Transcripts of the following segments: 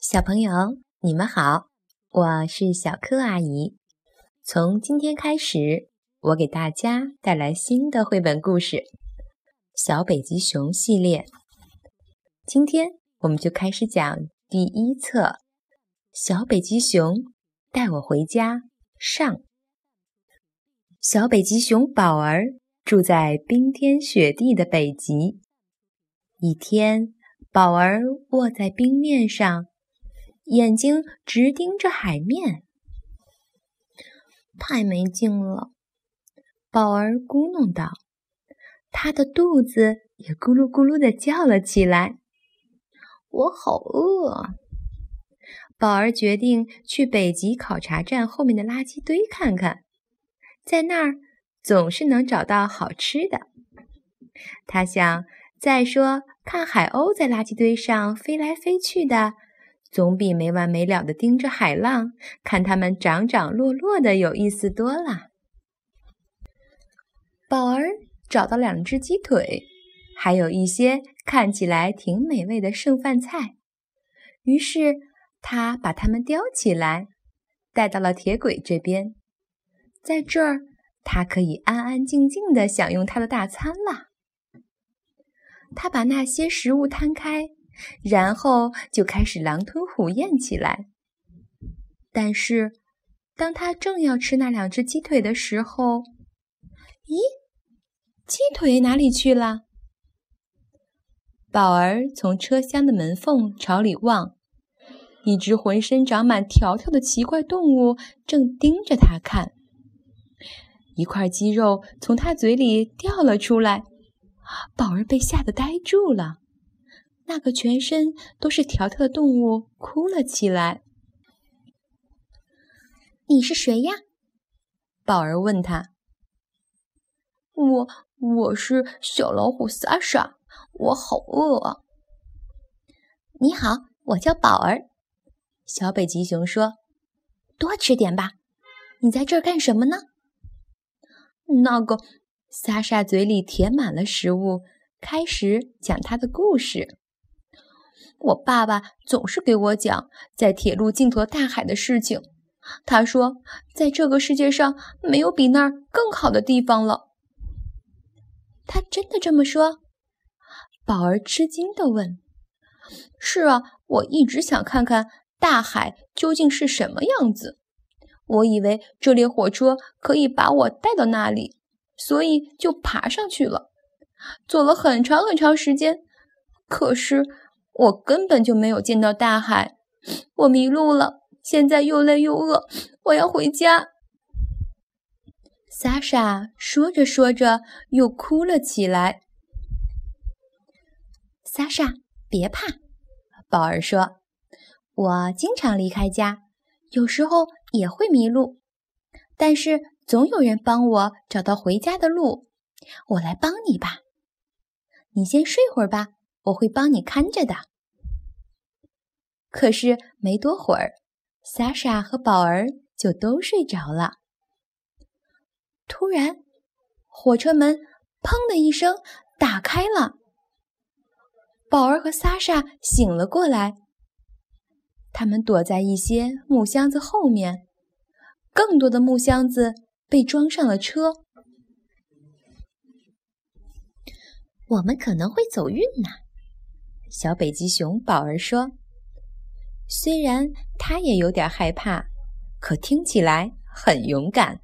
小朋友，你们好，我是小柯阿姨。从今天开始，我给大家带来新的绘本故事《小北极熊》系列。今天我们就开始讲第一册《小北极熊带我回家》上。小北极熊宝儿住在冰天雪地的北极。一天，宝儿卧在冰面上。眼睛直盯着海面，太没劲了。宝儿咕哝道：“他的肚子也咕噜咕噜的叫了起来。”我好饿。宝儿决定去北极考察站后面的垃圾堆看看，在那儿总是能找到好吃的。他想，再说看海鸥在垃圾堆上飞来飞去的。总比没完没了的盯着海浪，看它们涨涨落落的有意思多了。宝儿找到两只鸡腿，还有一些看起来挺美味的剩饭菜，于是他把它们叼起来，带到了铁轨这边。在这儿，他可以安安静静的享用他的大餐了。他把那些食物摊开。然后就开始狼吞虎咽起来。但是，当他正要吃那两只鸡腿的时候，咦，鸡腿哪里去了？宝儿从车厢的门缝朝里望，一只浑身长满条条的奇怪动物正盯着他看。一块鸡肉从他嘴里掉了出来，宝儿被吓得呆住了。那个全身都是条条的动物哭了起来。“你是谁呀？”宝儿问他。“我我是小老虎萨莎，我好饿。”“你好，我叫宝儿。”小北极熊说，“多吃点吧。你在这儿干什么呢？”那个萨莎嘴里填满了食物，开始讲他的故事。我爸爸总是给我讲在铁路尽头大海的事情。他说，在这个世界上没有比那儿更好的地方了。他真的这么说？宝儿吃惊地问。“是啊，我一直想看看大海究竟是什么样子。我以为这列火车可以把我带到那里，所以就爬上去了。走了很长很长时间，可是……”我根本就没有见到大海，我迷路了。现在又累又饿，我要回家。莎莎说着说着又哭了起来。莎莎，别怕，宝儿说：“我经常离开家，有时候也会迷路，但是总有人帮我找到回家的路。我来帮你吧。你先睡会儿吧。”我会帮你看着的。可是没多会儿，莎莎和宝儿就都睡着了。突然，火车门“砰”的一声打开了，宝儿和莎莎醒了过来。他们躲在一些木箱子后面，更多的木箱子被装上了车。我们可能会走运呢。小北极熊宝儿说：“虽然他也有点害怕，可听起来很勇敢。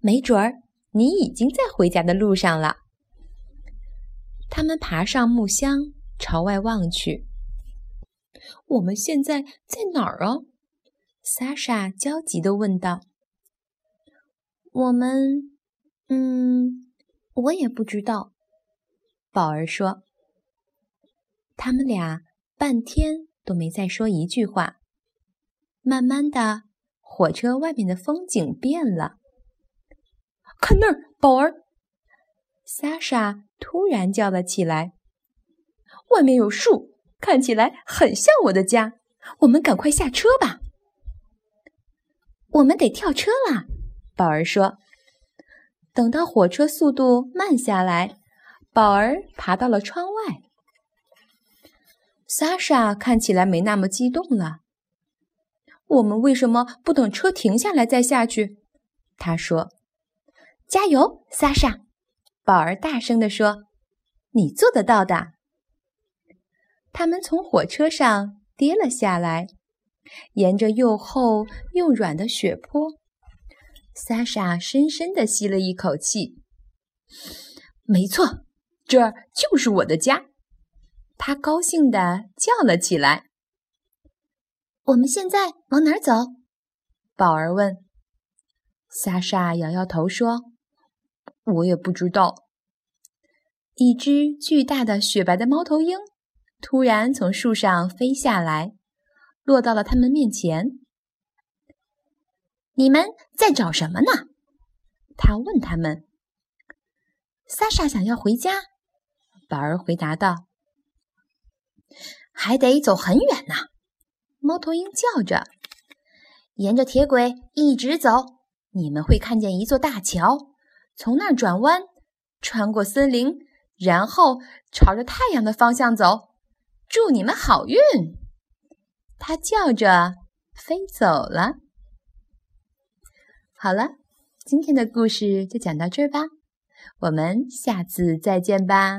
没准儿你已经在回家的路上了。”他们爬上木箱，朝外望去。“我们现在在哪儿啊？”萨莎焦急地问道。“我们……嗯，我也不知道。”宝儿说。他们俩半天都没再说一句话。慢慢的，火车外面的风景变了。看那儿，宝儿！莎莎突然叫了起来：“外面有树，看起来很像我的家。我们赶快下车吧。”我们得跳车啦！宝儿说。等到火车速度慢下来，宝儿爬到了窗外。莎莎看起来没那么激动了。我们为什么不等车停下来再下去？他说：“加油，莎莎！”宝儿大声地说：“你做得到的。”他们从火车上跌了下来，沿着又厚又软的雪坡。莎莎深深地吸了一口气。没错，这就是我的家。她高兴地叫了起来。我们现在往哪儿走？宝儿问。萨莎摇摇头说：“我也不知道。”一只巨大的雪白的猫头鹰突然从树上飞下来，落到了他们面前。“你们在找什么呢？”他问他们。萨莎想要回家，宝儿回答道：“还得走很远呢。”猫头鹰叫着：“沿着铁轨一直走，你们会看见一座大桥，从那儿转弯，穿过森林，然后朝着太阳的方向走。祝你们好运！”它叫着飞走了。好了，今天的故事就讲到这儿吧，我们下次再见吧。